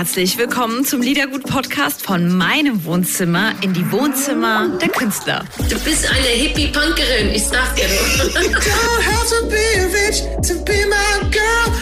herzlich willkommen zum Liedergut-Podcast von meinem Wohnzimmer in die Wohnzimmer der Künstler. Du bist eine Hippie-Punkerin, ich sag dir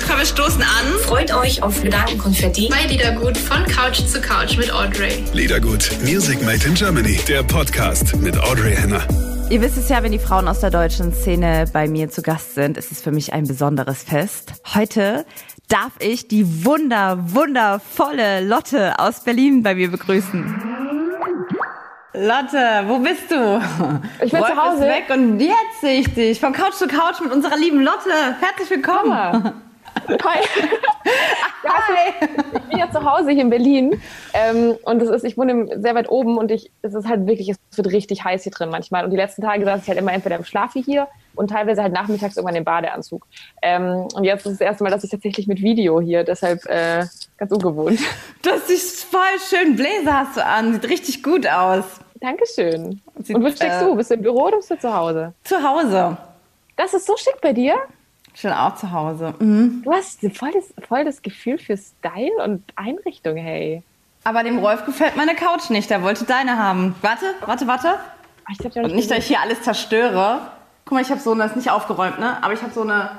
Komm, wir stoßen an. Freut euch auf Gedankenkonfetti bei Liedergut von Couch zu Couch mit Audrey. Liedergut, Music Made in Germany, der Podcast mit Audrey Henner. Ihr wisst es ja, wenn die Frauen aus der deutschen Szene bei mir zu Gast sind, ist es für mich ein besonderes Fest. Heute darf ich die wunder, wundervolle Lotte aus Berlin bei mir begrüßen. Lotte, wo bist du? Ich bin Wolf zu Hause. Ist weg und jetzt sehe ich dich von Couch zu Couch mit unserer lieben Lotte. Herzlich willkommen. Hi. Hi. Ich bin ja zu Hause hier in Berlin ähm, und es ist, ich wohne sehr weit oben und ich, es ist halt wirklich, es wird richtig heiß hier drin manchmal. Und die letzten Tage saß ich halt immer entweder im Schlafi hier und teilweise halt nachmittags irgendwann im Badeanzug. Ähm, und jetzt ist das erste Mal, dass ich tatsächlich mit Video hier, deshalb äh, ganz ungewohnt. Das ist voll schön. Bläser hast du an, sieht richtig gut aus. Dankeschön. Sieht, und wo steckst äh, du? Bist du im Büro oder bist du zu Hause? Zu Hause. Das ist so schick bei dir. Ich bin auch zu Hause. Mhm. Du hast voll das, voll das Gefühl für Style und Einrichtung, hey. Aber dem Rolf gefällt meine Couch nicht. Der wollte deine haben. Warte, warte, warte. Ich Und nicht, dass ich hier alles zerstöre. Guck mal, ich habe so eine, das ist nicht aufgeräumt, ne? Aber ich habe so eine,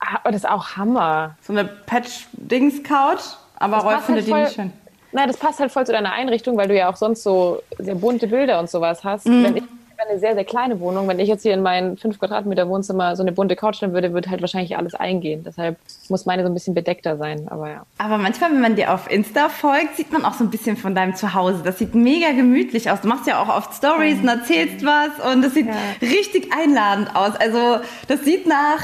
Ah, oh, das ist auch Hammer. so eine Patch-Dings-Couch. Aber Das Rolf findet halt die voll- nicht schön. Nein, das passt halt voll zu deiner Einrichtung, weil du ja auch sonst so sehr bunte Bilder und sowas hast. Mhm. Wenn ich eine sehr, sehr kleine Wohnung, wenn ich jetzt hier in mein 5 Quadratmeter Wohnzimmer so eine bunte Couch stellen würde, würde halt wahrscheinlich alles eingehen. Deshalb muss meine so ein bisschen bedeckter sein. Aber ja. Aber manchmal, wenn man dir auf Insta folgt, sieht man auch so ein bisschen von deinem Zuhause. Das sieht mega gemütlich aus. Du machst ja auch oft Stories und erzählst was und das sieht Ja. richtig einladend aus. Also das sieht nach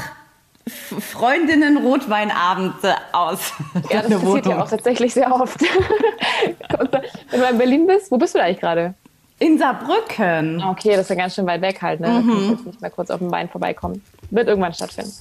Freundinnen Rotweinabend aus. Ja, das passiert ja Wohnung. auch tatsächlich sehr oft. Wenn du in Berlin bist, wo bist du da eigentlich gerade? In Saarbrücken. Okay, das ist ja ganz schön weit weg halt. Ne? Da kannst du jetzt nicht mal kurz auf dem Bein vorbeikommen. Wird irgendwann stattfinden.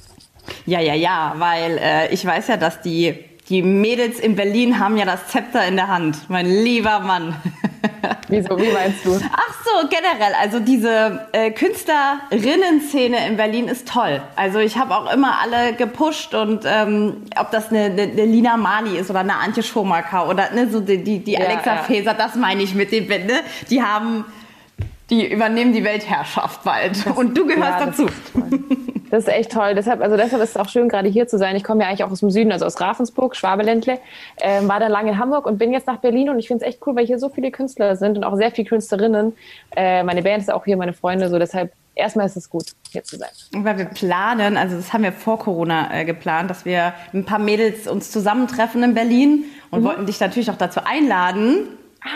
Ja, ja, ja, weil äh, ich weiß ja, dass die, die Mädels in Berlin haben ja das Zepter in der Hand. Mein lieber Mann. Wieso? Wie meinst du? Ach so, generell. Also diese äh, Künstlerinnen-Szene in Berlin ist toll. Also ich habe auch immer alle gepusht und ähm, ob das eine, eine, eine Lina Mali ist oder eine Antje Schomaker oder ne, so die, die, die Ja, Alexa ja. Feser, das meine ich mit den ne? Die haben, die übernehmen die Weltherrschaft bald. und du gehörst Ja, das dazu. Das ist echt toll. Deshalb, also deshalb ist es auch schön, gerade hier zu sein. Ich komme ja eigentlich auch aus dem Süden, also aus Ravensburg, Schwabeländle. Ähm, war dann lange in Hamburg und bin jetzt nach Berlin und ich finde es echt cool, weil hier so viele Künstler sind und auch sehr viele Künstlerinnen. Äh, meine Band ist auch hier, meine Freunde, so deshalb erstmal ist es gut, hier zu sein. Weil wir planen, also das haben wir vor Corona äh, geplant, dass wir mit ein paar Mädels uns zusammentreffen in Berlin und wollten dich natürlich auch dazu einladen.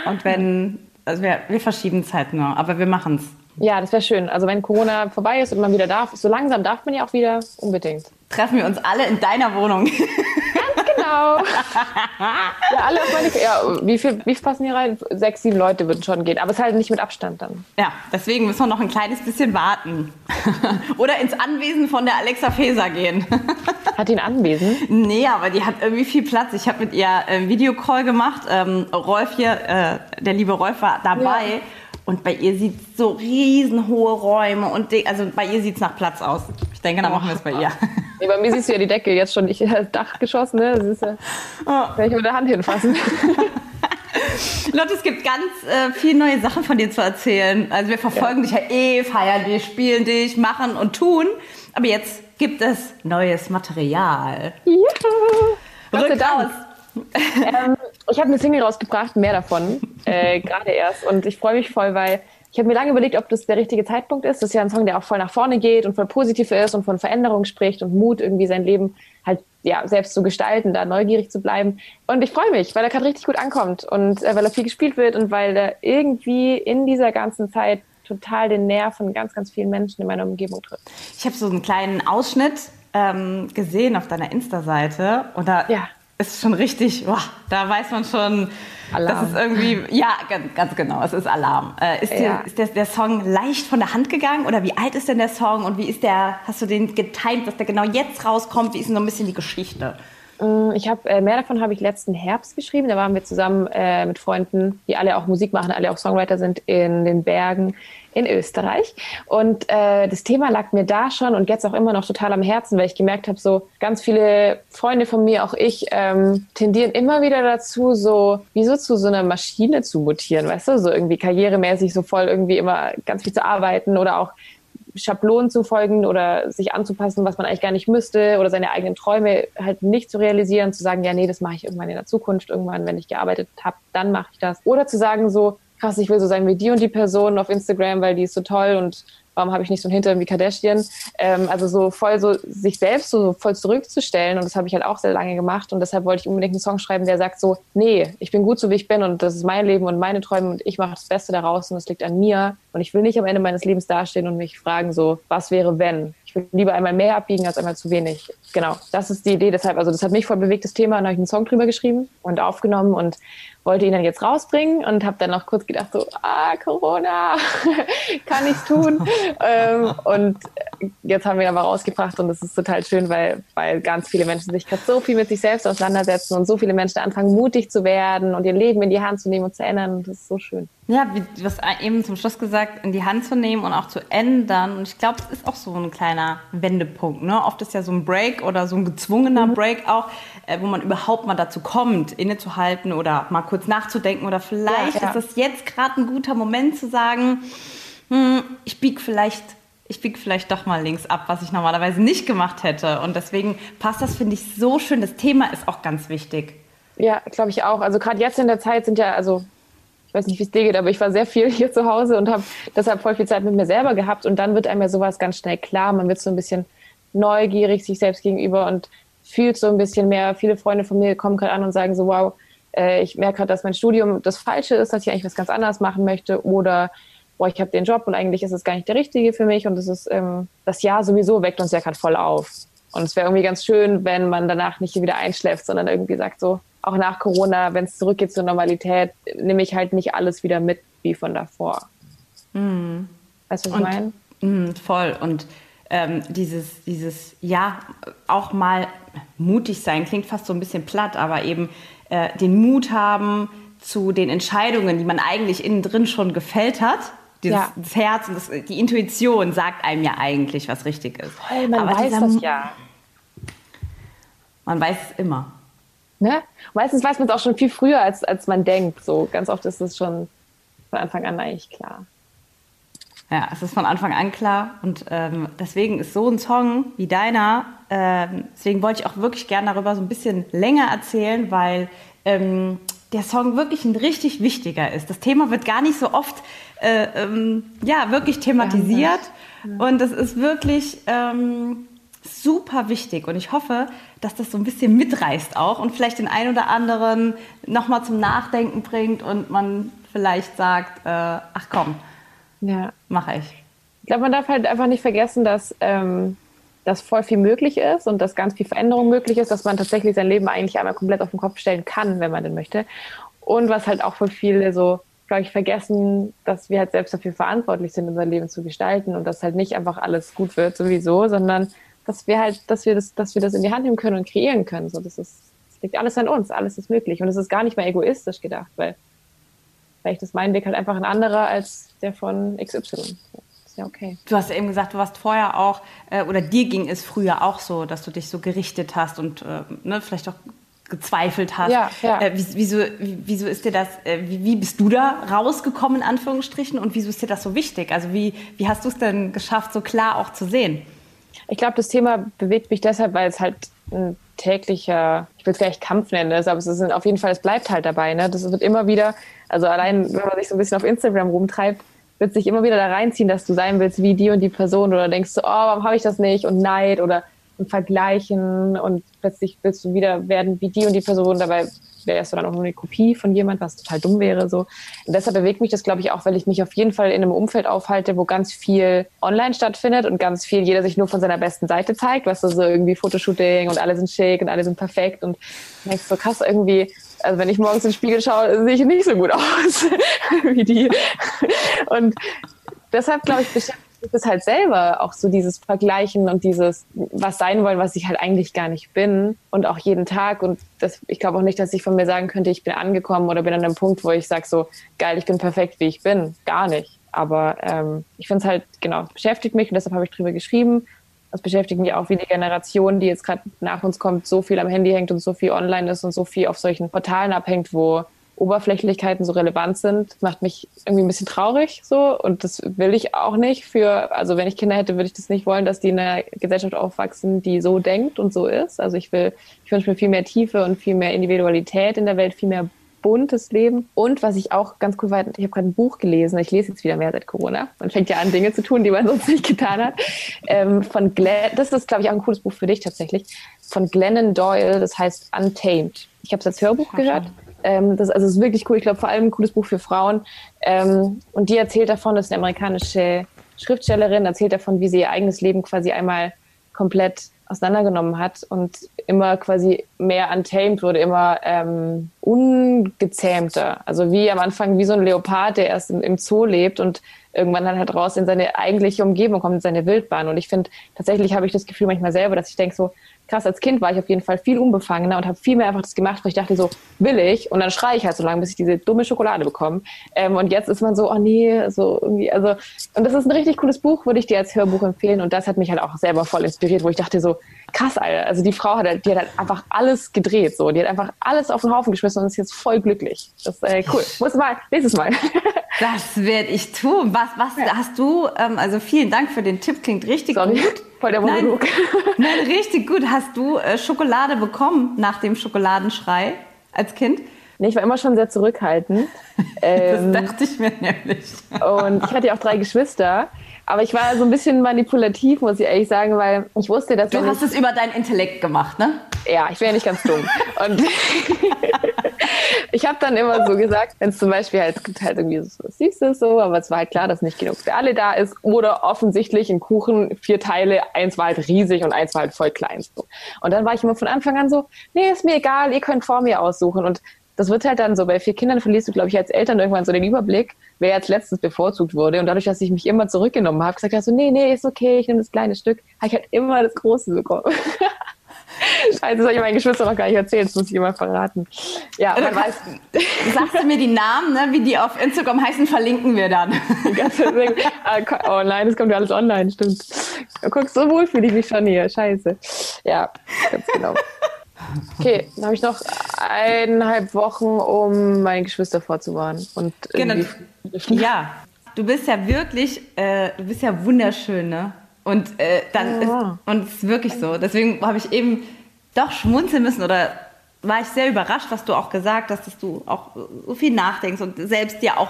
Und wenn, also wir, wir verschieben es halt nur, aber wir machen es. Ja, das wäre schön. Also wenn Corona vorbei ist und man wieder darf, so langsam darf man ja auch wieder unbedingt. Treffen wir uns alle in deiner Wohnung. Genau. ja, alle auf meine, ja, wie viel, wie viel passen hier rein? Sechs, sieben Leute würden schon gehen, aber es ist halt nicht mit Abstand dann. ja, deswegen müssen wir noch ein kleines bisschen warten. Oder ins Anwesen von der Alexa Feser gehen. Hat ihn Anwesen? Nee, aber die hat irgendwie viel Platz. Ich habe mit ihr einen Videocall gemacht. Ähm, Rolf hier, äh, der liebe Rolf war dabei. Ja. Und bei ihr sieht so riesenhohe Räume und also bei ihr sieht es nach Platz aus. Ich denke, dann machen wir es bei ihr. Nee, bei mir siehst du ja die Decke jetzt schon nicht das Dach geschossen, ne? Das ist ja, kann ich mit der Hand hinfassen. Lotte, es gibt ganz äh, viele neue Sachen von dir zu erzählen. Also wir verfolgen dich ja eh, feiern dich, spielen dich, machen und tun. Aber jetzt gibt es neues Material. ja. Dank. aus. ähm, ich habe eine Single rausgebracht, mehr davon, äh, gerade erst. Und ich freue mich voll, weil ich habe mir lange überlegt, ob das der richtige Zeitpunkt ist. Das ist ja ein Song, der auch voll nach vorne geht und voll positiv ist und von Veränderung spricht und Mut, irgendwie sein Leben halt ja selbst zu gestalten, da neugierig zu bleiben. Und ich freue mich, weil er gerade richtig gut ankommt und äh, weil er viel gespielt wird und weil er irgendwie in dieser ganzen Zeit total den Nerv von ganz, ganz vielen Menschen in meiner Umgebung trifft. Ich habe so einen kleinen Ausschnitt ähm, gesehen auf deiner Insta-Seite und da Ja. Ist schon richtig, boah, da weiß man schon, Alarm. das ist irgendwie, ja, ganz, ganz genau, es ist Alarm. Äh, ist Ja. ist der, der Song leicht von der Hand gegangen oder wie alt ist denn der Song und wie ist der, hast du den getimt, dass der genau jetzt rauskommt? Wie ist denn so ein bisschen die Geschichte? Mm, ich habe äh, mehr davon habe ich letzten Herbst geschrieben. Da waren wir zusammen äh, mit Freunden, die alle auch Musik machen, alle auch Songwriter sind in den Bergen in Österreich. Und äh, das Thema lag mir da schon und jetzt auch immer noch total am Herzen, weil ich gemerkt habe, so ganz viele Freunde von mir, auch ich, ähm, tendieren immer wieder dazu, so wie so zu so einer Maschine zu mutieren, weißt du, so irgendwie karrieremäßig so voll irgendwie immer ganz viel zu arbeiten oder auch Schablonen zu folgen oder sich anzupassen, was man eigentlich gar nicht müsste oder seine eigenen Träume halt nicht zu realisieren, zu sagen, ja, nee, das mache ich irgendwann in der Zukunft, irgendwann, wenn ich gearbeitet habe, dann mache ich das. Oder zu sagen so, krass, ich will so sein wie die und die Person auf Instagram, weil die ist so toll und warum habe ich nicht so einen Hintern wie Kardashian? Ähm, also so voll so sich selbst so voll zurückzustellen und das habe ich halt auch sehr lange gemacht und deshalb wollte ich unbedingt einen Song schreiben, der sagt so, nee, ich bin gut so wie ich bin und das ist mein Leben und meine Träume und ich mache das Beste daraus und es liegt an mir und ich will nicht am Ende meines Lebens dastehen und mich fragen so, was wäre wenn? Ich will lieber einmal mehr abbiegen als einmal zu wenig. Genau, das ist die Idee. Deshalb, also das hat mich voll bewegt, das Thema, und habe ich einen Song drüber geschrieben und aufgenommen und wollte ihn dann jetzt rausbringen und habe dann noch kurz gedacht so, ah, Corona, kann ich's tun? ähm, und jetzt haben wir ihn aber rausgebracht und das ist total schön, weil, weil ganz viele Menschen sich gerade so viel mit sich selbst auseinandersetzen und so viele Menschen anfangen, mutig zu werden und ihr Leben in die Hand zu nehmen und zu ändern. Und das ist so schön. Ja, wie du hast eben zum Schluss gesagt, in die Hand zu nehmen und auch zu ändern. Und ich glaube, es ist auch so ein kleiner Wendepunkt. Ne? Oft ist ja so ein Break oder so ein gezwungener mhm. Break auch, äh, wo man überhaupt mal dazu kommt, innezuhalten oder mal kurz nachzudenken. Oder vielleicht ja, ja. ist das jetzt gerade ein guter Moment zu sagen, hm, ich biege vielleicht ich biege vielleicht doch mal links ab, was ich normalerweise nicht gemacht hätte. Und deswegen passt das, finde ich, so schön. Das Thema ist auch ganz wichtig. Ja, glaube ich auch. Also gerade jetzt in der Zeit sind ja, also ich weiß nicht, wie es dir geht, aber ich war sehr viel hier zu Hause und habe deshalb voll viel Zeit mit mir selber gehabt. Und dann wird einem ja sowas ganz schnell klar. Man wird so ein bisschen neugierig sich selbst gegenüber und fühlt so ein bisschen mehr. Viele Freunde von mir kommen gerade an und sagen so, wow, äh, ich merke gerade, dass mein Studium das Falsche ist, dass ich eigentlich was ganz anderes machen möchte. Oder boah, ich habe den Job und eigentlich ist es gar nicht der richtige für mich. Und das ist ähm, das Jahr sowieso weckt uns ja gerade voll auf. Und es wäre irgendwie ganz schön, wenn man danach nicht wieder einschläft, sondern irgendwie sagt so, auch nach Corona, wenn es zurückgeht zur Normalität, nehme ich halt nicht alles wieder mit wie von davor. Mhm. Weißt du, was ich meine? Mhm, voll. Und ähm, dieses, dieses, ja, auch mal mutig sein, klingt fast so ein bisschen platt, aber eben äh, den Mut haben zu den Entscheidungen, die man eigentlich innen drin schon gefällt hat. Dieses, ja. Das Herz und das, die Intuition sagt einem ja eigentlich, was richtig ist. Voll, man aber weiß dieser, das ja. Man weiß es immer. Ne? Meistens weiß man es auch schon viel früher, als, als man denkt. So ganz oft ist es schon von Anfang an eigentlich klar. Ja, es ist von Anfang an klar und ähm, deswegen ist so ein Song wie deiner, ähm, deswegen wollte ich auch wirklich gerne darüber so ein bisschen länger erzählen, weil ähm, der Song wirklich ein richtig wichtiger ist. Das Thema wird gar nicht so oft äh, ähm, ja wirklich thematisiert ja. und es ist wirklich ähm, super wichtig und ich hoffe, dass das so ein bisschen mitreißt auch und vielleicht den einen oder anderen nochmal zum Nachdenken bringt und man vielleicht sagt, äh, ach komm, ja. mache ich. Ich glaube, man darf halt einfach nicht vergessen, dass, ähm, dass voll viel möglich ist und dass ganz viel Veränderung möglich ist, dass man tatsächlich sein Leben eigentlich einmal komplett auf den Kopf stellen kann, wenn man denn möchte. Und was halt auch für viele so, glaube ich, vergessen, dass wir halt selbst dafür verantwortlich sind, unser Leben zu gestalten und dass halt nicht einfach alles gut wird sowieso, sondern dass wir halt, dass wir das, dass wir das in die Hand nehmen können und kreieren können. So, das ist, das liegt alles an uns, alles ist möglich. Und es ist gar nicht mehr egoistisch gedacht, weil vielleicht ist mein Weg halt einfach ein anderer als der von XY. Ja okay. Du hast ja eben gesagt, du warst vorher auch, äh, oder dir ging es früher auch so, dass du dich so gerichtet hast und äh, ne, vielleicht auch gezweifelt hast. Ja, ja. Äh, wieso, wieso ist dir das, äh, wie, bist du da rausgekommen, in Anführungsstrichen, und wieso ist dir das so wichtig? Also wie, wie hast du es denn geschafft, so klar auch zu sehen? Ich glaube, das Thema bewegt mich deshalb, weil es halt ein täglicher, ich will es vielleicht Kampf nennen, ist, aber es ist auf jeden Fall, es bleibt halt dabei. Ne? Das wird immer wieder, also allein, wenn man sich so ein bisschen auf Instagram rumtreibt, wird sich immer wieder da reinziehen, dass du sein willst wie die und die Person oder denkst du, oh, warum habe ich das nicht und Neid oder und Vergleichen und plötzlich willst du wieder werden wie die und die Person, dabei wärst du dann auch nur eine Kopie von jemand, was total dumm wäre. So. Und deshalb bewegt mich das, glaube ich, auch, weil ich mich auf jeden Fall in einem Umfeld aufhalte, wo ganz viel online stattfindet und ganz viel jeder sich nur von seiner besten Seite zeigt, weißt du, so irgendwie Fotoshooting und alle sind schick und alle sind perfekt und denkst so krass irgendwie, also wenn ich morgens in den Spiegel schaue, sehe ich nicht so gut aus wie die. Und deshalb, glaube ich, beschäftigt es halt selber auch so dieses Vergleichen und dieses was sein wollen, was ich halt eigentlich gar nicht bin und auch jeden Tag und das, ich glaube auch nicht, dass ich von mir sagen könnte, ich bin angekommen oder bin an einem Punkt, wo ich sage so, geil, ich bin perfekt, wie ich bin. Gar nicht. Aber ähm, ich finde es halt, genau, beschäftigt mich und deshalb habe ich drüber geschrieben. Das beschäftigt mich auch, wie die Generation, die jetzt gerade nach uns kommt, so viel am Handy hängt und so viel online ist und so viel auf solchen Portalen abhängt, wo Oberflächlichkeiten so relevant sind, macht mich irgendwie ein bisschen traurig so und das will ich auch nicht für, also wenn ich Kinder hätte, würde ich das nicht wollen, dass die in einer Gesellschaft aufwachsen, die so denkt und so ist. Also ich will, ich wünsche mir viel mehr Tiefe und viel mehr Individualität in der Welt, viel mehr buntes Leben. Und was ich auch ganz cool war, ich habe gerade ein Buch gelesen, ich lese jetzt wieder mehr seit Corona. Man fängt ja an, Dinge zu tun, die man sonst nicht getan hat. Ähm, von Glenn, das ist, glaube ich, auch ein cooles Buch für dich tatsächlich. Von Glennon Doyle, das heißt Untamed. Ich habe es als Hörbuch gehört. Ähm, das, also das ist wirklich cool. Ich glaube, vor allem ein cooles Buch für Frauen. Ähm, und die erzählt davon, das ist eine amerikanische Schriftstellerin, erzählt davon, wie sie ihr eigenes Leben quasi einmal komplett auseinandergenommen hat und immer quasi mehr untamed wurde, immer ähm, ungezähmter. Also wie am Anfang wie so ein Leopard, der erst im, im Zoo lebt und irgendwann dann halt raus in seine eigentliche Umgebung kommt, in seine Wildbahn. Und ich finde, tatsächlich habe ich das Gefühl manchmal selber, dass ich denke so, krass, als Kind war ich auf jeden Fall viel unbefangener und habe viel mehr einfach das gemacht, weil ich dachte so, will ich? Und dann schreie ich halt so lange, bis ich diese dumme Schokolade bekomme. Ähm, und jetzt ist man so, oh nee, so irgendwie, also, und das ist ein richtig cooles Buch, würde ich dir als Hörbuch empfehlen. Und das hat mich halt auch selber voll inspiriert, wo ich dachte so, krass, Alter, also die Frau hat halt, die hat halt einfach alles gedreht, so, die hat einfach alles auf den Haufen geschmissen und ist jetzt voll glücklich. Das ist äh, cool. Muss mal, nächstes Mal. Das werde ich tun. Was, was ja. hast du, ähm, also vielen Dank für den Tipp, klingt richtig Sorry. gut. Voll der Monolog. Nein, nein, richtig gut. Hast du äh, Schokolade bekommen nach dem Schokoladenschrei als Kind? Nee, ich war immer schon sehr zurückhaltend. Ähm, das dachte ich mir nämlich. und ich hatte ja auch drei Geschwister. Aber ich war so ein bisschen manipulativ, muss ich ehrlich sagen, weil ich wusste, dass. Du hast es über dein Intellekt gemacht, ne? Ja, ich wäre ja nicht ganz dumm. Und ich habe dann immer so gesagt, wenn es zum Beispiel halt, gibt halt irgendwie so Süßes so, aber es war halt klar, dass nicht genug für alle da ist. Oder offensichtlich ein Kuchen, vier Teile, eins war halt riesig und eins war halt voll klein. So. Und dann war ich immer von Anfang an so, nee, ist mir egal, ihr könnt vor mir aussuchen. Und das wird halt dann so, bei vier Kindern verlierst du, glaube ich, als Eltern irgendwann so den Überblick, wer als letztes bevorzugt wurde. Und dadurch, dass ich mich immer zurückgenommen habe, gesagt habe, so, nee, nee, ist okay, ich nehme das kleine Stück, habe ich halt immer das Große bekommen. Scheiße, das habe ich meinen Geschwistern noch gar nicht erzählt, das muss ich immer verraten. Ja, man weiß. Sagst du mir die Namen, ne, wie die auf Instagram heißen, verlinken wir dann. Ah, oh nein, das kommt ja alles online, stimmt. Guck, so wohl fühle ich mich schon hier, scheiße. Ja, ganz genau. Okay, dann habe ich noch eineinhalb Wochen, um meine Geschwister vorzuwarnen. Und genau. Ja, du bist ja wirklich, äh, du bist ja wunderschön, ne? Und äh, dann ja. ist, und es ist wirklich so. Deswegen habe ich eben doch schmunzeln müssen oder war ich sehr überrascht, was du auch gesagt hast, dass du auch so viel nachdenkst und selbst dir auch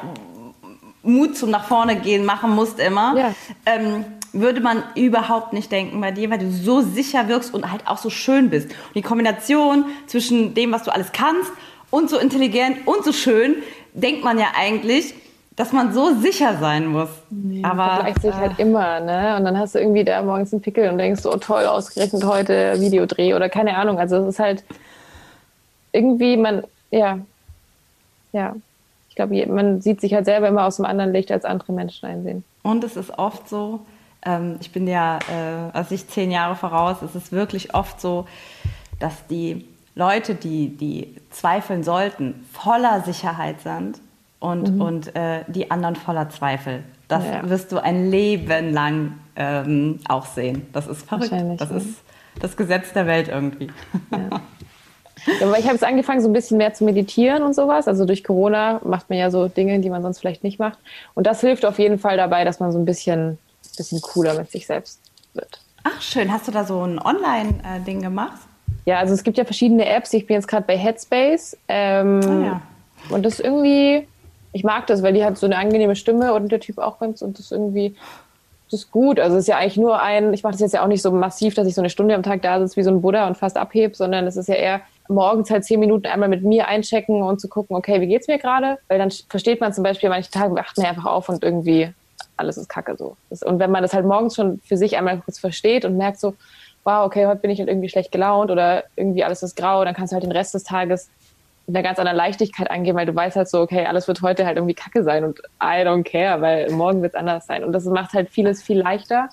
Mut zum nach vorne gehen machen musst immer. Ja. Ähm, würde man überhaupt nicht denken bei dir, weil du so sicher wirkst und halt auch so schön bist. Und die Kombination zwischen dem, was du alles kannst und so intelligent und so schön, denkt man ja eigentlich, dass man so sicher sein muss. Nee, aber vergleicht sich halt äh, immer, ne? Und dann hast du irgendwie da morgens einen Pickel und denkst, oh toll, ausgerechnet heute Videodreh oder keine Ahnung. Also es ist halt irgendwie, man, ja, ja. Ich glaube, man sieht sich halt selber immer aus einem anderen Licht, als andere Menschen einsehen. Und es ist oft so, ähm, ich bin ja, äh, als ich zehn Jahre voraus, es ist wirklich oft so, dass die Leute, die, die zweifeln sollten, voller Sicherheit sind und, mhm. und äh, die anderen voller Zweifel. Das ja. wirst du ein Leben lang ähm, auch sehen. Das ist verrückt. Das ist das Gesetz der Welt irgendwie. Ja. Ja, aber ich habe jetzt angefangen, so ein bisschen mehr zu meditieren und sowas. Also durch Corona macht man ja so Dinge, die man sonst vielleicht nicht macht. Und das hilft auf jeden Fall dabei, dass man so ein bisschen bisschen cooler mit sich selbst wird. Ach, schön. Hast du da so ein Online-Ding gemacht? Ja, also es gibt ja verschiedene Apps. Ich bin jetzt gerade bei Headspace. Ähm, ah, ja. Und das irgendwie, ich mag das, weil die hat so eine angenehme Stimme und der Typ auch ganz und das irgendwie, das ist gut. Also es ist ja eigentlich nur ein, ich mache das jetzt ja auch nicht so massiv, dass ich so eine Stunde am Tag da sitze wie so ein Buddha und fast abhebe, sondern es ist ja eher morgens halt zehn Minuten einmal mit mir einchecken und zu gucken, okay, wie geht's mir gerade? Weil dann versteht man zum Beispiel, manche Tage wacht man einfach auf und irgendwie alles ist kacke so. Und wenn man das halt morgens schon für sich einmal kurz versteht und merkt so, wow, okay, heute bin ich halt irgendwie schlecht gelaunt oder irgendwie alles ist grau, dann kannst du halt den Rest des Tages mit einer ganz anderen Leichtigkeit angehen, weil du weißt halt so, okay, alles wird heute halt irgendwie kacke sein und I don't care, weil morgen wird es anders sein. Und das macht halt vieles viel leichter.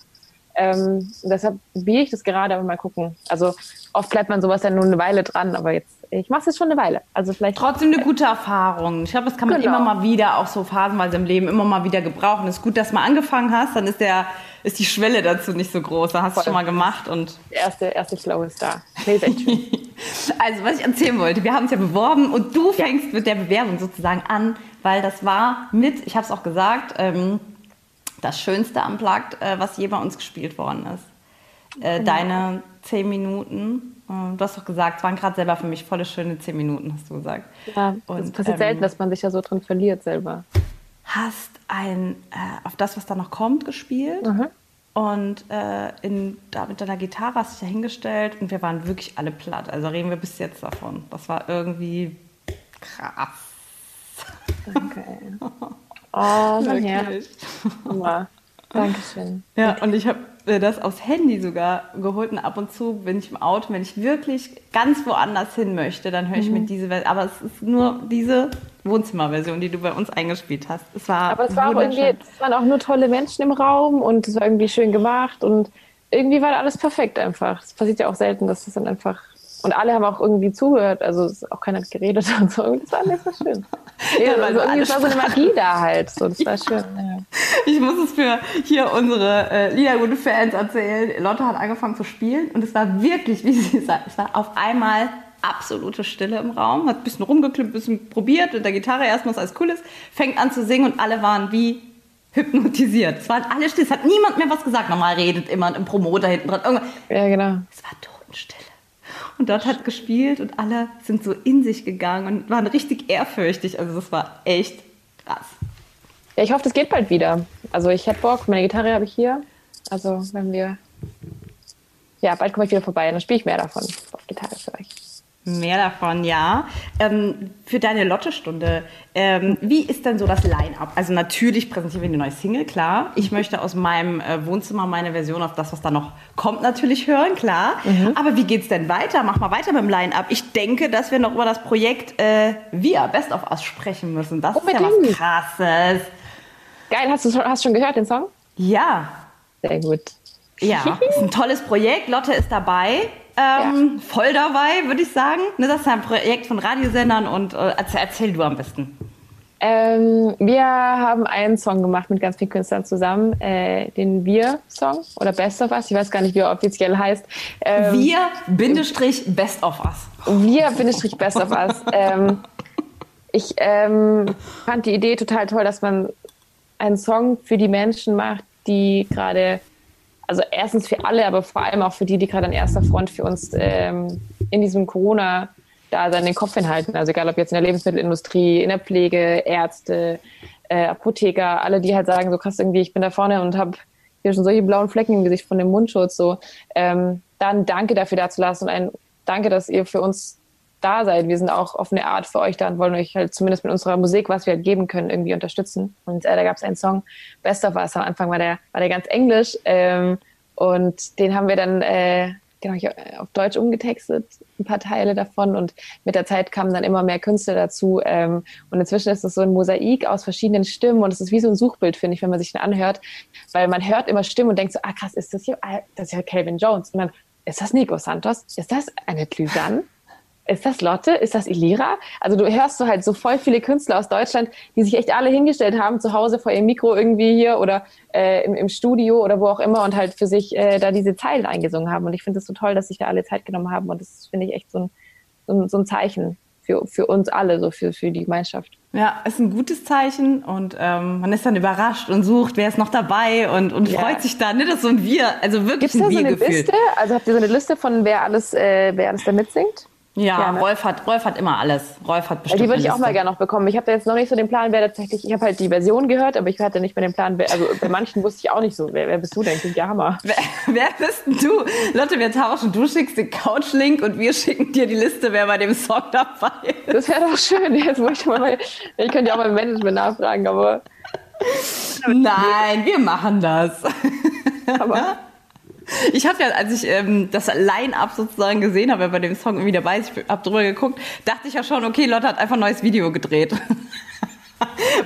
Ähm, deshalb biege ich das gerade, aber mal gucken. Also oft bleibt man sowas dann nur eine Weile dran, aber jetzt, ich mache es jetzt schon eine Weile. Also vielleicht Trotzdem eine gute Erfahrung. Ich glaube, das kann man Genau. immer mal wieder, auch so phasenweise im Leben, immer mal wieder gebrauchen. Es ist gut, dass du mal angefangen hast, dann ist, der, ist die Schwelle dazu nicht so groß. Da hast du Voll. schon mal gemacht und der erste, erste Flow ist da. Nee, ist echt schön. Also, was ich erzählen wollte, wir haben es ja beworben und du fängst mit der Bewerbung sozusagen an, weil das war mit, ich habe es auch gesagt, ähm, das Schönste am Plugged, äh, was je bei uns gespielt worden ist. Äh, deine zehn Minuten, du hast doch gesagt, es waren gerade selber für mich volle schöne zehn Minuten, hast du gesagt. Ja, es Und, passiert ähm, selten, dass man sich ja so drin verliert selber. Hast ein, äh, auf das, was da noch kommt, gespielt. Und äh, in, da mit deiner Gitarre hast du dich dahingestellt und wir waren wirklich alle platt. Also reden wir bis jetzt davon. Das war irgendwie krass. Danke. ey. Oh, mein Herz. Dankeschön. Ja, und ich habe das aufs Handy sogar geholt und ab und zu bin ich im Auto, wenn ich wirklich ganz woanders hin möchte, dann höre ich Mhm. mir diese Version. Aber es ist nur diese Wohnzimmerversion, die du bei uns eingespielt hast. Es war Aber es war auch irgendwie, es waren auch nur tolle Menschen im Raum und es war irgendwie schön gemacht und irgendwie war alles perfekt einfach. Es passiert ja auch selten, dass es dann einfach. Und alle haben auch irgendwie zugehört, also es ist auch keiner hat geredet und so. Das war alles so schön. Ja, weil also irgendwie war so eine Magie da halt. So, das war schön. Ja. Ich muss es für hier unsere äh, liedergute Fans erzählen. Lotte hat angefangen zu spielen und es war wirklich, wie sie sagt, es war auf einmal absolute Stille im Raum, hat ein bisschen rumgeklippt, ein bisschen probiert mit der Gitarre erstmal, was alles cool ist, fängt an zu singen und alle waren wie hypnotisiert. Es waren alle still, es hat niemand mehr was gesagt. Normal redet immer ein Promoter hinten dran. Irgendwann. ja, genau. Es war Totenstille. Und dort hat gespielt und alle sind so in sich gegangen und waren richtig ehrfürchtig. Also das war echt krass. Ja, ich hoffe, das geht bald wieder. Also ich hätte Bock, meine Gitarre habe ich hier. Also wenn wir. Ja, bald komme ich wieder vorbei, dann spiele ich mehr davon auf Gitarre euch. Mehr davon, ja. Ähm, für deine Lotte-Stunde, ähm, wie ist denn so das Line-Up? Also natürlich präsentieren wir eine neue Single, klar. Ich möchte aus meinem äh, Wohnzimmer meine Version auf das, was da noch kommt, natürlich hören, klar. Aber wie geht's denn weiter? Mach mal weiter mit dem Line-Up. Ich denke, dass wir noch über das Projekt äh, Wir, Best of Us, sprechen müssen. Das ist ja Unbedingt. was Krasses. Geil, hast du hast schon gehört den Song? Ja, Sehr gut. Ja, ist ein tolles Projekt. Lotte ist dabei. Ähm, Voll dabei, würde ich sagen. Ne, Das ist ein Projekt von Radiosendern und äh, erzähl, erzähl du am besten. Ähm, wir haben einen Song gemacht mit ganz vielen Künstlern zusammen, äh, den Wir-Song oder Best of Us, ich weiß gar nicht, wie er offiziell heißt. Ähm, Wir, Bindestrich, Best of Us. Wir, Bindestrich Best of Us. ähm, ich ähm, fand die Idee total toll, dass man einen Song für die Menschen macht, die gerade, also erstens für alle, aber vor allem auch für die, die gerade an erster Front für uns ähm, in diesem Corona Dasein den Kopf hinhalten. Also egal ob jetzt in der Lebensmittelindustrie, in der Pflege, Ärzte, äh, Apotheker, alle, die halt sagen, so krass irgendwie, ich bin da vorne und habe hier schon solche blauen Flecken im Gesicht von dem Mundschutz. So, ähm, dann danke dafür da zu lassen und ein Danke, dass ihr für uns da seid. Wir sind auch auf eine Art für euch da und wollen euch halt zumindest mit unserer Musik, was wir halt geben können, irgendwie unterstützen. Und äh, da gab es einen Song, Best of Us. Am Anfang war der, war der ganz englisch ähm, und den haben wir dann äh, genau, auf Deutsch umgetextet, ein paar Teile davon. Und mit der Zeit kamen dann immer mehr Künstler dazu. Ähm, und inzwischen ist es so ein Mosaik aus verschiedenen Stimmen und es ist wie so ein Suchbild, finde ich, wenn man sich den anhört. Weil man hört immer Stimmen und denkt so, ah krass, ist das hier, ah, das ist ja Calvin Jones. Und dann, ist das Nico Santos? Ist das Annette Lysanne? Ist das Lotte? Ist das Elira? Also du hörst so halt so voll viele Künstler aus Deutschland, die sich echt alle hingestellt haben, zu Hause vor ihrem Mikro irgendwie hier oder äh, im, im Studio oder wo auch immer und halt für sich äh, da diese Zeilen eingesungen haben. Und ich finde es so toll, dass sich da alle Zeit genommen haben. Und das finde ich echt so ein, so ein, so ein Zeichen für, für uns alle, so für, für die Gemeinschaft. Ja, ist ein gutes Zeichen und ähm, man ist dann überrascht und sucht, wer ist noch dabei und, und Ja. freut sich dann. Ne? Das ist so ein Wir, also wirklich Gibt es da ein so eine. Liste? Also habt ihr so eine Liste von wer alles, äh, wer alles da mitsingt? Ja, Ja, ne? Rolf, hat, Rolf hat immer alles. Rolf hat bestimmt die würde ich auch mal gerne noch bekommen. Ich habe da jetzt noch nicht so den Plan, wer tatsächlich, ich habe halt die Version gehört, aber ich hatte nicht mehr den Plan, wer, also bei manchen wusste ich auch nicht so, wer, wer bist du denn? Klingt ja Hammer. Wer, wer bist denn du? Lotte, wir tauschen. Du schickst den Couch-Link und wir schicken dir die Liste, wer bei dem Song dabei ist. Das wäre doch schön. Jetzt muss ich mal, ich könnte ja auch beim Management nachfragen, aber, Nein, wir machen das. aber Ich habe ja, als ich ähm, das Line-Up sozusagen gesehen habe, bei dem Song irgendwie dabei ist, ich habe drüber geguckt, dachte ich ja schon, okay, Lotte hat einfach ein neues Video gedreht.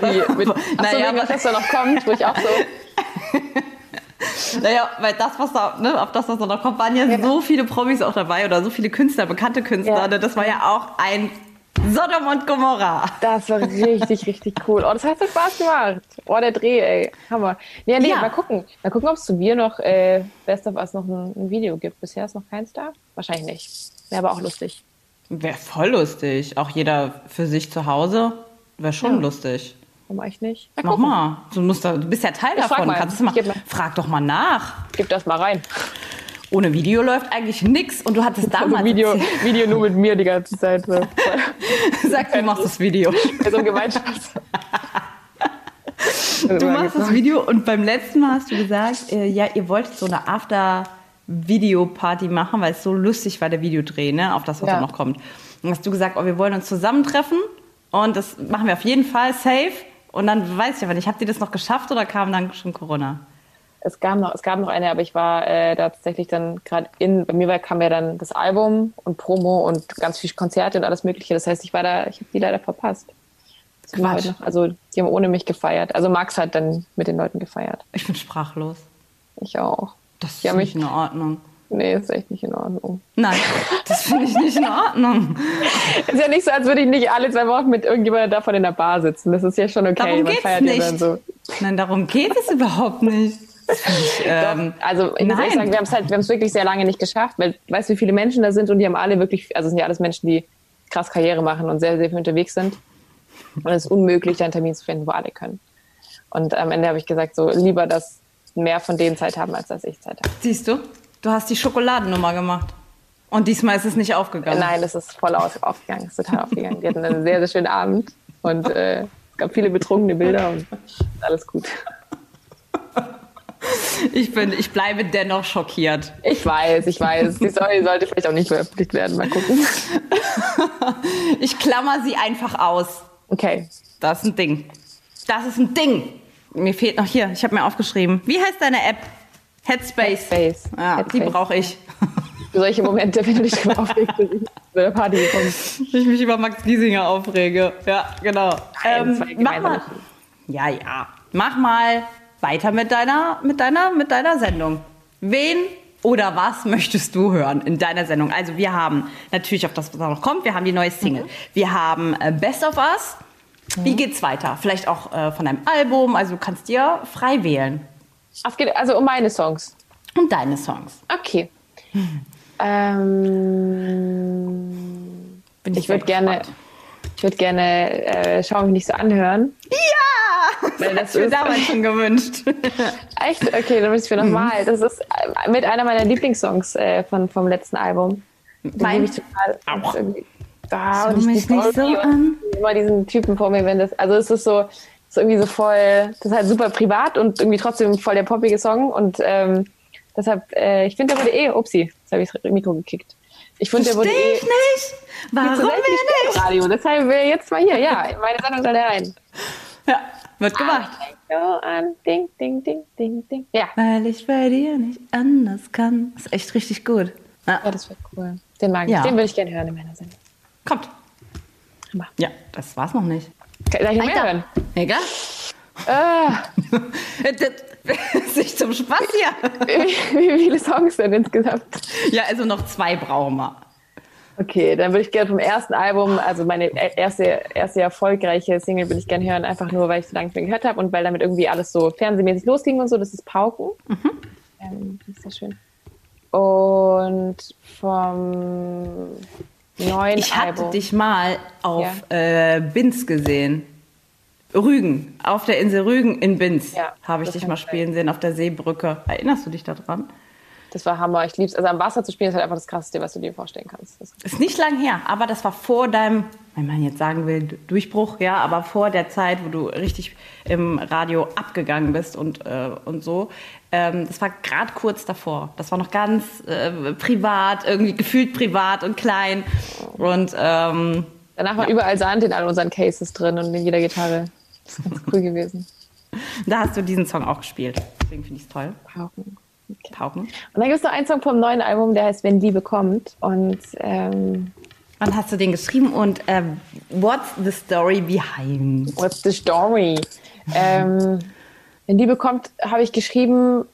Wie, mit, achso, naja, was da noch kommt, wo ich auch so... Naja, weil das, was da, ne, auf das, was da noch kommt, waren ja, ja, so viele Promis auch dabei oder so viele Künstler, bekannte Künstler. Ja. Ne, das war ja auch ein Sodom und Gomorra. Das war richtig, richtig cool. Oh, das hat so Spaß gemacht. Oh, der Dreh, ey. Hammer. Nee, nee, ja. mal gucken. Mal gucken, ob es zu mir noch äh, Best of Us noch ein, ein, Video gibt. Bisher ist noch keins da. Wahrscheinlich nicht. Wäre aber auch lustig. Wäre voll lustig. Auch jeder für sich zu Hause. Wäre schon ja. lustig. Warum eigentlich nicht? Mal Nochmal. Du, musst da, du bist ja Teil ich davon. Mal. Kannst du mal, frag doch mal nach. Gib das mal rein. Ohne Video läuft eigentlich nichts und du hattest damals. Video, Video nur mit mir die ganze Zeit. So. Sag, du machst das Video. So ein Gemeinschafts. du machst das Video und beim letzten Mal hast du gesagt, äh, ja, ihr wolltet so eine After-Video-Party machen, weil es so lustig war, der Videodreh, ne, auf das, was ja. da noch kommt. Und hast du gesagt, oh, wir wollen uns zusammentreffen und das machen wir auf jeden Fall safe. Und dann weiß ich aber nicht, habt ihr das noch geschafft oder kam dann schon Corona? Es gab noch, es gab noch eine, aber ich war äh, da tatsächlich dann gerade in, bei mir war, kam ja dann das Album und Promo und ganz viele Konzerte und alles Mögliche. Das heißt, ich war da, ich habe die leider verpasst. Quatsch. Noch, also die haben ohne mich gefeiert. Also Max hat dann mit den Leuten gefeiert. Ich bin sprachlos. Ich auch. Das ist nicht in Ordnung. Nee, ist echt nicht in Ordnung. Nein, das finde ich nicht in Ordnung. ist ja nicht so, als würde ich nicht alle zwei Wochen mit irgendjemandem davon in der Bar sitzen. Das ist ja schon okay. Darum Man geht's nicht. Ja so. Nein, darum geht es überhaupt nicht. Ich, ähm, also ich muss sagen, wir haben es halt, wir haben es wirklich sehr lange nicht geschafft, weil weißt du, wie viele Menschen da sind und die haben alle wirklich, also es sind ja alles Menschen, die krass Karriere machen und sehr, sehr viel unterwegs sind. Und es ist unmöglich, da einen Termin zu finden, wo alle können. Und am Ende habe ich gesagt, so lieber, dass mehr von denen Zeit haben, als dass ich Zeit habe. Siehst du? Du hast die Schokoladennummer gemacht. Und diesmal ist es nicht aufgegangen. Nein, es ist voll aufgegangen. Es ist total aufgegangen. Wir hatten einen sehr, sehr schönen Abend und äh, es gab viele betrunkene Bilder und alles gut. Ich, bin, ich bleibe dennoch schockiert. Ich weiß, ich weiß. Die Story sollte vielleicht auch nicht veröffentlicht werden. Mal gucken. Ich klammer sie einfach aus. Okay. Das ist ein Ding. Das ist ein Ding. Mir fehlt noch hier, ich habe mir aufgeschrieben. Wie heißt deine App? Headspace. Headspace. Ja, Headspace. die brauche ich. Für solche Momente, wenn du dich drüber aufregst, zu der Party kommst. Ich mich über Max Giesinger aufrege. Ja, genau. Nein, ähm, mach mal. Ja, ja. Mach mal weiter mit deiner, mit deiner, mit deiner Sendung. Wen oder was möchtest du hören in deiner Sendung? Also wir haben natürlich auf das, was noch kommt, wir haben die neue Single. Mhm. Wir haben äh, Best of Us. Wie mhm. geht's weiter? Vielleicht auch äh, von deinem Album. Also du kannst dir frei wählen. Es geht also um meine Songs. Um deine Songs. Okay. Hm. Ähm, ich, ich würde gerne, ich würde gerne äh, schauen, wie nicht so anhören. Ja, Weil das, das ist damals schon gewünscht. Echt? Okay, dann müssen wir nochmal. Das ist äh, mit einer meiner Lieblingssongs äh, von, vom letzten Album. Mein ich total. Auch. Ah, und ich mich nicht so an. immer diesen Typen vor mir, wenn das, also es ist so, ist irgendwie so voll, das ist halt super privat und irgendwie trotzdem voll der poppige Song und ähm, deshalb, äh, ich finde, der wurde eh, upsi, jetzt habe ich das Mikro gekickt. Ich finde, der wurde eh. Ich nicht! Warum wir nicht? Radio. Deshalb will jetzt mal hier, ja, in meine Sendung soll der rein. Ja, wird gemacht. An, ding, ding, ding, ding, ding. Ja. Weil ich bei dir nicht anders kann. Das ist echt richtig gut. Ja, ja das wird cool. Den mag ich. Ja. Den würde ich gerne hören in meiner Sendung. Kommt. Ja, das war's noch nicht. Darf ich noch mehr hören? Egal. Äh. Sich zum Spaß hier. Wie, wie viele Songs denn insgesamt? Ja, also noch zwei brauchen wir. Okay, dann würde ich gerne vom ersten Album, also meine erste, erste erfolgreiche Single, würde ich gerne hören, einfach nur, weil ich so lange von gehört habe und weil damit irgendwie alles so fernsehmäßig losging und so. Das ist Pauken. Mhm. Ähm, das ist sehr schön. Und vom neuen ich hatte Album. dich mal auf ja. äh, Binz gesehen. Rügen, auf der Insel Rügen in Binz ja, habe ich dich mal spielen sehen, auf der Seebrücke. Erinnerst du dich daran? Das war Hammer. Ich lieb's. Also am Wasser zu spielen ist halt einfach das Krasseste, was du dir vorstellen kannst. Das ist nicht lang her, aber das war vor deinem, wenn man jetzt sagen will, Durchbruch, ja, aber vor der Zeit, wo du richtig im Radio abgegangen bist und, äh, und so. Ähm, das war gerade kurz davor. Das war noch ganz äh, privat, irgendwie gefühlt privat und klein. Und ähm, danach war ja. überall Sand in all unseren Cases drin und in jeder Gitarre. Das ist ganz cool gewesen. Da hast du diesen Song auch gespielt. Deswegen finde ich es toll. Pauken. taugen. Und dann gibt es noch einen Song vom neuen Album, der heißt Wenn Liebe kommt. Und ähm, Wann hast du den geschrieben und ähm, what's the story behind? what's the story? Ähm, Wenn Liebe kommt, habe ich geschrieben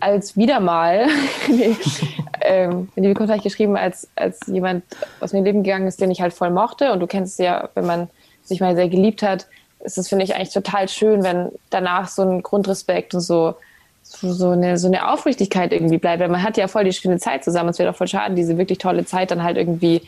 als wieder mal. nee, ähm, Wenn Liebe kommt, habe ich geschrieben als, als jemand aus meinem Leben gegangen ist, den ich halt voll mochte. Und du kennst es ja, wenn man sich mal sehr geliebt hat, ist es, finde ich, eigentlich total schön, wenn danach so ein Grundrespekt und so so, eine, so eine Aufrichtigkeit irgendwie bleibt. Weil man hat ja voll die schöne Zeit zusammen. Es wäre doch voll schade, diese wirklich tolle Zeit dann halt irgendwie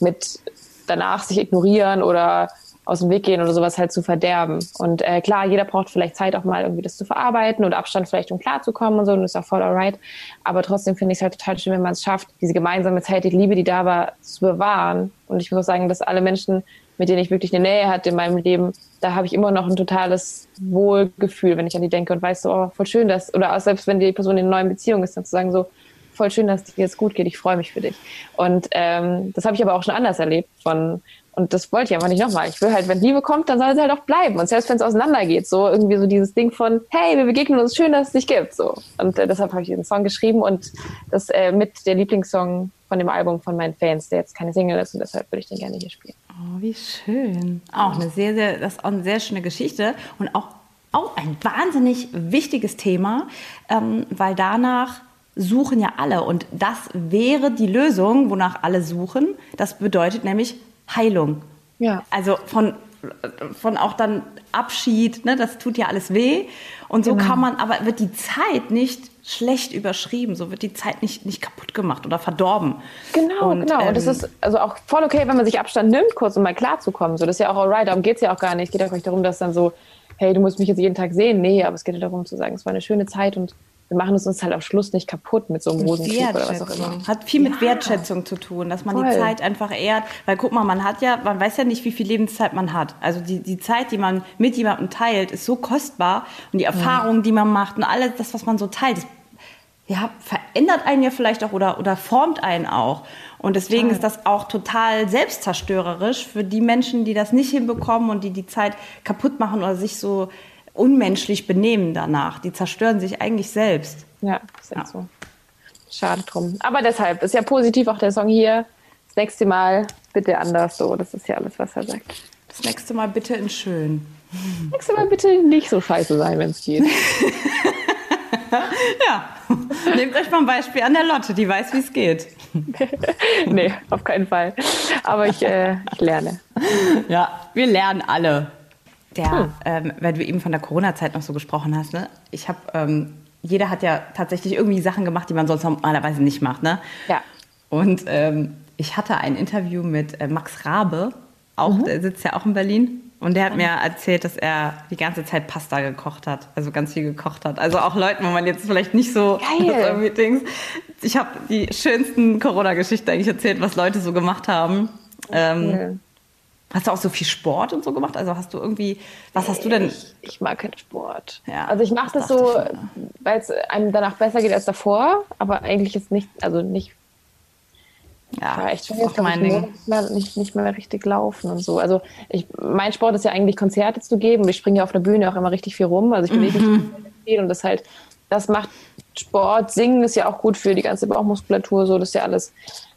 mit danach sich ignorieren oder aus dem Weg gehen oder sowas halt zu verderben. Und äh, klar, jeder braucht vielleicht Zeit auch mal irgendwie das zu verarbeiten oder Abstand vielleicht, um klarzukommen und so. Und das ist auch voll alright. Aber trotzdem finde ich es halt total schön, wenn man es schafft, diese gemeinsame Zeit, die Liebe, die da war, zu bewahren. Und ich muss auch sagen, dass alle Menschen, mit denen ich wirklich eine Nähe hatte in meinem Leben, da habe ich immer noch ein totales Wohlgefühl, wenn ich an die denke und weiß so, oh, voll schön, dass, oder auch selbst wenn die Person in einer neuen Beziehung ist, dann zu sagen so, voll schön, dass es dir jetzt gut geht, ich freue mich für dich. Und ähm, das habe ich aber auch schon anders erlebt von, und das wollte ich einfach nicht nochmal. Ich will halt, wenn Liebe kommt, dann soll sie halt auch bleiben. Und selbst wenn es auseinandergeht, so irgendwie so dieses Ding von, hey, wir begegnen uns, schön, dass es dich gibt. So. Und äh, deshalb habe ich diesen Song geschrieben und das äh, mit der Lieblingssong von dem Album von meinen Fans, der jetzt keine Single ist und deshalb würde ich den gerne hier spielen. Oh, wie schön. Auch eine sehr, sehr, das ist auch eine sehr schöne Geschichte und auch, auch ein wahnsinnig wichtiges Thema, ähm, weil danach suchen ja alle und das wäre die Lösung, wonach alle suchen. Das bedeutet nämlich Heilung. Ja. Also von, von auch dann Abschied, ne, das tut ja alles weh. Und so kann man, aber wird die Zeit nicht schlecht überschrieben, so wird die Zeit nicht, nicht kaputt gemacht oder verdorben. Genau, und, genau. Und das ähm, ist also auch voll okay, wenn man sich Abstand nimmt, kurz um mal klarzukommen. So, das ist ja auch alright, darum geht es ja auch gar nicht. Es geht ja auch nicht darum, dass dann so, hey, du musst mich jetzt jeden Tag sehen. Nee, aber es geht ja darum zu sagen, es war eine schöne Zeit und wir machen es uns halt am Schluss nicht kaputt mit so einem Rosenkrieg oder was auch immer. Hat viel mit Wertschätzung zu tun, dass man die Voll. Zeit einfach ehrt. Weil guck mal, man hat ja, man weiß ja nicht, wie viel Lebenszeit man hat. Also die, die Zeit, die man mit jemandem teilt, ist so kostbar. Und die Erfahrungen, die man macht und alles das, was man so teilt, das, ja, verändert einen ja vielleicht auch oder, oder formt einen auch. Und deswegen ist das auch total selbstzerstörerisch für die Menschen, die das nicht hinbekommen und die die Zeit kaputt machen oder sich so unmenschlich benehmen danach. Die zerstören sich eigentlich selbst. Ja, ist Ja. so. Schade drum. Aber deshalb ist ja positiv auch der Song hier. Das nächste Mal bitte anders so. Das ist ja alles, was er sagt. Das nächste Mal bitte in schön. Nächste Mal bitte nicht so scheiße sein, wenn es geht. Ja, nehmt euch mal ein Beispiel an der Lotte, die weiß, wie es geht. nee, auf keinen Fall. Aber ich, äh, ich lerne. Ja, wir lernen alle. Der, ähm, weil du eben von der Corona-Zeit noch so gesprochen hast, ne? Ich habe, ähm, jeder hat ja tatsächlich irgendwie Sachen gemacht, die man sonst normalerweise nicht macht, ne? Ja. Und ähm, ich hatte ein Interview mit äh, Max Rabe, auch, der sitzt ja auch in Berlin. Und der hat mir erzählt, dass er die ganze Zeit Pasta gekocht hat, also ganz viel gekocht hat. Also auch Leuten, wo man jetzt vielleicht nicht so Geil. Dings. Ich habe die schönsten Corona-Geschichten eigentlich erzählt, was Leute so gemacht haben. Ähm, Cool. Hast du auch so viel Sport und so gemacht? Also hast du irgendwie, was hast du denn? Ich, ich mag keinen Sport. Ja, also ich mache das das, so, weil es einem danach besser geht als davor, aber eigentlich ist nicht, also nicht, Ja, ja, ich bin ist jetzt glaub ich, mein Ding. Mehr, nicht, nicht mehr richtig laufen und so. Also ich, mein Sport ist ja eigentlich Konzerte zu geben. Ich springe ja auf der Bühne auch immer richtig viel rum. Also ich bewege mich Mhm. viel und das halt, das macht Sport. Singen ist ja auch gut für die ganze Bauchmuskulatur, so das ist ja alles,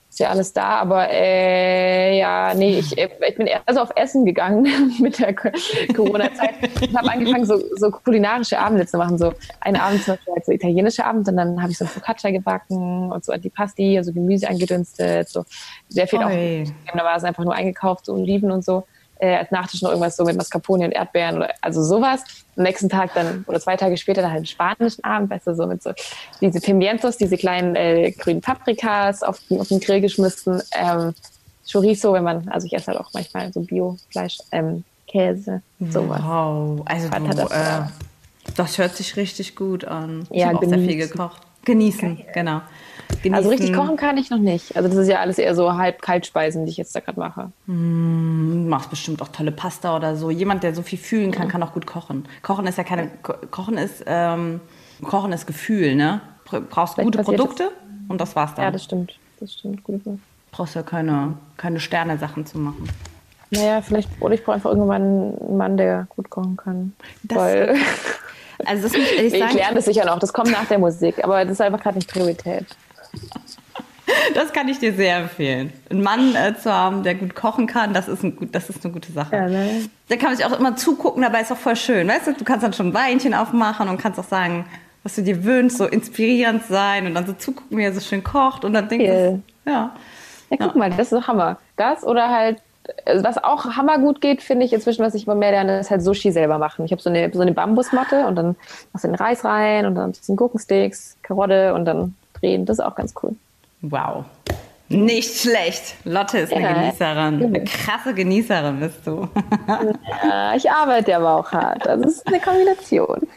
ist ja alles da. Aber äh, ja, nee, ich, äh, ich bin eher so auf Essen gegangen mit der Co- Corona-Zeit und habe angefangen, so, so kulinarische Abende zu machen. So einen Abend zum Beispiel halt so italienische Abend und dann habe ich so Focaccia gebacken und so Antipasti, also Gemüse angedünstet, so sehr viel auch Oi. da war es einfach nur eingekauft, so Oliven und so. Äh, als Nachtisch noch irgendwas so mit Mascarpone und Erdbeeren oder also sowas. Am nächsten Tag dann oder zwei Tage später dann halt einen spanischen Abend, weißt du, so mit so diese Pimientos, diese kleinen äh, grünen Paprikas auf, den- auf den Grill geschmissen, ähm, Chorizo, wenn man, also ich esse halt auch manchmal so Biofleisch, ähm, Käse, sowas. Wow, also du, das äh, da? das hört sich richtig gut an. Ich Ja, habe auch sehr viel gekocht. Genießen, genau. Genießen. Also richtig kochen kann ich noch nicht. Also das ist ja alles eher so halb Kaltspeisen, die ich jetzt da gerade mache. Du machst bestimmt auch tolle Pasta oder so. Jemand, der so viel fühlen kann, kann auch gut kochen. Kochen ist ja keine, Ko- Kochen ist, ähm, Kochen ist Gefühl, ne? Br- Brauchst Vielleicht gute Produkte und das war's dann. Ja, das stimmt. Das stimmt. Gute Frage. Brauchst ja keine, keine Sterne-Sachen zu machen. Naja, vielleicht, oder ich brauche einfach irgendwann einen Mann, der gut kochen kann. Das- Weil, Also das muss ich Wir sagen, klären das sicher noch. Das kommt nach der Musik, aber das ist einfach gerade nicht Priorität. Das kann ich dir sehr empfehlen. Einen Mann äh, zu haben, der gut kochen kann, das ist, ein gut, das ist eine gute Sache. Ja, ne? Da kann man sich auch immer zugucken, dabei ist auch voll schön. Weißt du, du kannst dann schon ein Weinchen aufmachen und kannst auch sagen, was du dir wünschst, so inspirierend sein und dann so zugucken, wie er so schön kocht und dann denkst du, ja. Ja, guck mal, das ist doch Hammer. Das oder halt, äh, was auch Hammer gut geht, finde ich inzwischen, was ich immer mehr lerne, ist halt Sushi selber machen. Ich habe so eine, so eine Bambusmatte und dann machst du den Reis rein und dann ein bisschen Gurkensticks, Karotte und dann drehen. Das ist auch ganz cool. Wow. Nicht schlecht. Lotte ist eine Ja. Genießerin. Eine krasse Genießerin bist du. Ja, ich arbeite aber auch hart. Das ist eine Kombination.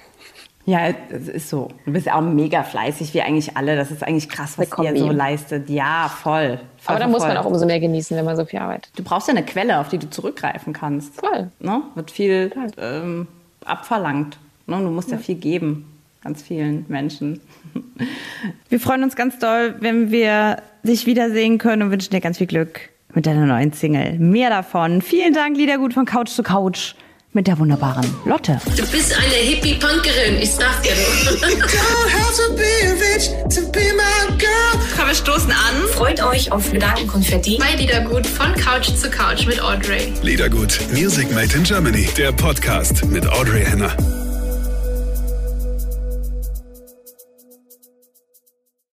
Ja, es ist so. Du bist ja auch mega fleißig, wie eigentlich alle. Das ist eigentlich krass, was Eine ihr so leistet. Ja, voll. voll Aber da muss man auch umso mehr genießen, wenn man so viel arbeitet. Du brauchst ja eine Quelle, auf die du zurückgreifen kannst. Voll. Ne? Wird viel ähm, abverlangt. Ne? Du musst ja. viel geben. Ganz vielen Menschen. Wir freuen uns ganz doll, wenn wir dich wiedersehen können und wünschen dir ganz viel Glück mit deiner neuen Single. Mehr davon. Vielen Dank, Liedergut von Couch zu Couch mit der wunderbaren Lotte. Du bist eine Hippie-Punkerin, ich sag dir doch. Don't have to be rich to be my girl. Komm, wir stoßen an. Freut euch auf Gedankenkonfetti. Bei Liedergut von Couch zu Couch mit Audrey. Liedergut, Music Made in Germany, der Podcast mit Audrey Henner.